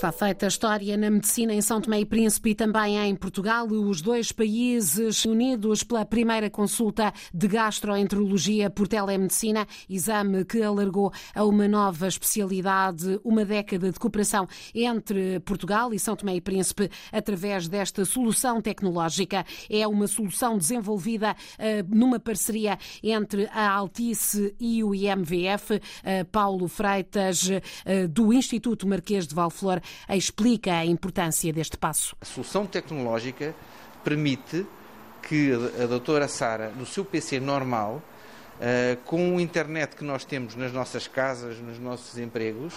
Está feita a história na medicina em São Tomé e Príncipe e também em Portugal, os dois países unidos pela primeira consulta de gastroenterologia por telemedicina, exame que alargou a uma nova especialidade, uma década de cooperação entre Portugal e São Tomé e Príncipe através desta solução tecnológica. É uma solução desenvolvida uh, numa parceria entre a Altice e o IMVF. Uh, Paulo Freitas, uh, do Instituto Marquês de Valflor, explica a importância deste passo. A solução tecnológica permite que a doutora Sara, no seu PC normal, uh, com a internet que nós temos nas nossas casas, nos nossos empregos,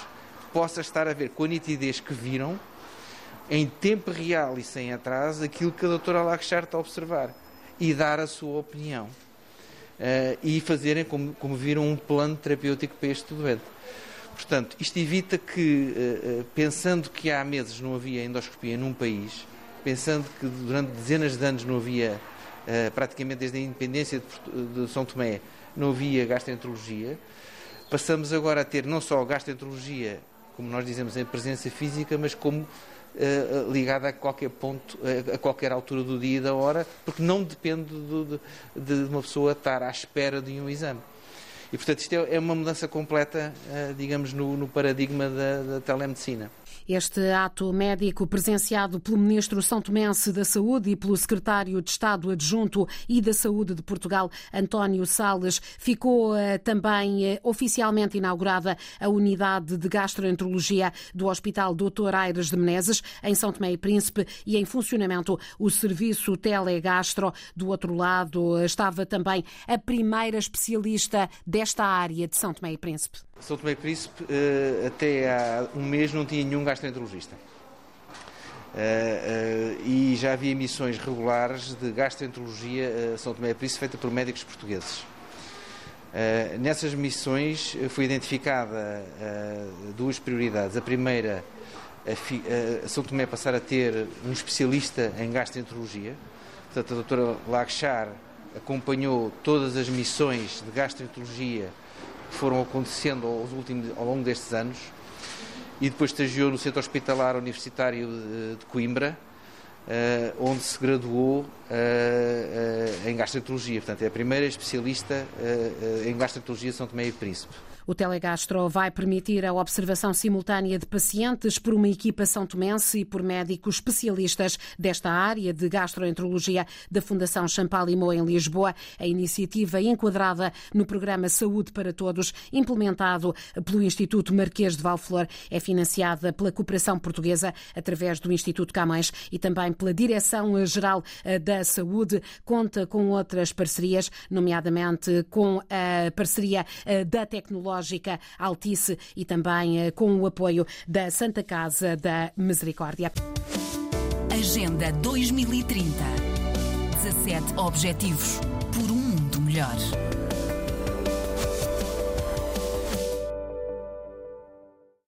possa estar a ver com a nitidez que viram, em tempo real e sem atraso, aquilo que a doutora Lachar está a observar e dar a sua opinião. Uh, e fazerem, como, como viram, um plano terapêutico para este doente. Portanto, isto evita que, eh, eh, pensando que há meses não havia endoscopia num país, pensando que durante dezenas de anos não havia, eh, praticamente desde a independência de São Tomé, não havia gastroenterologia, passamos agora a ter não só gastroenterologia, como nós dizemos, em presença física, mas como ligada a qualquer ponto, a qualquer altura do dia e da hora, porque não depende de, de uma pessoa estar à espera de um exame. E, portanto, isto é, é uma mudança completa, eh, digamos, no, no paradigma da, da telemedicina. Este ato médico presenciado pelo Ministro São Tomense da Saúde e pelo Secretário de Estado Adjunto e da Saúde de Portugal, António Salles, ficou eh, também eh, oficialmente inaugurada a unidade de gastroenterologia do Hospital Dr. Aires de Menezes, em São Tomé e Príncipe, e em funcionamento o serviço telegastro. Do outro lado estava também a primeira especialista desta área de São Tomé e Príncipe. São Tomé e Príncipe, eh, até há um mês, não tinha nenhum gastroenterologista. Uh, uh, e já havia missões regulares de gastroenterologia uh, São Tomé e Príncipe feita por médicos portugueses. nessas missões foi identificada duas prioridades. A primeira, a, a São Tomé passar a ter um especialista em gastroenterologia. Portanto, a doutora Lagchar acompanhou todas as missões de gastroenterologia que foram acontecendo aos últimos, ao longo destes anos e depois estagiou no Centro Hospitalar Universitário de, Coimbra, onde se graduou uh, uh, em gastroenterologia. Portanto, é a primeira especialista em gastroenterologia de São Tomé e Príncipe. O telegastro vai permitir a observação simultânea de pacientes por uma equipa são tomense e por médicos especialistas desta área de gastroenterologia da Fundação Champalimau em Lisboa. A iniciativa enquadrada no programa Saúde para Todos, implementado pelo Instituto Marquês de Valflor, é financiada pela cooperação portuguesa através do Instituto Camões e também pela Direção-Geral eh, da Saúde. Conta com outras parcerias, nomeadamente com a parceria eh, da tecnologia Ecológica Altice e também eh, com o apoio da Santa Casa da Misericórdia. Agenda 2030. 17 Objetivos por um mundo melhor.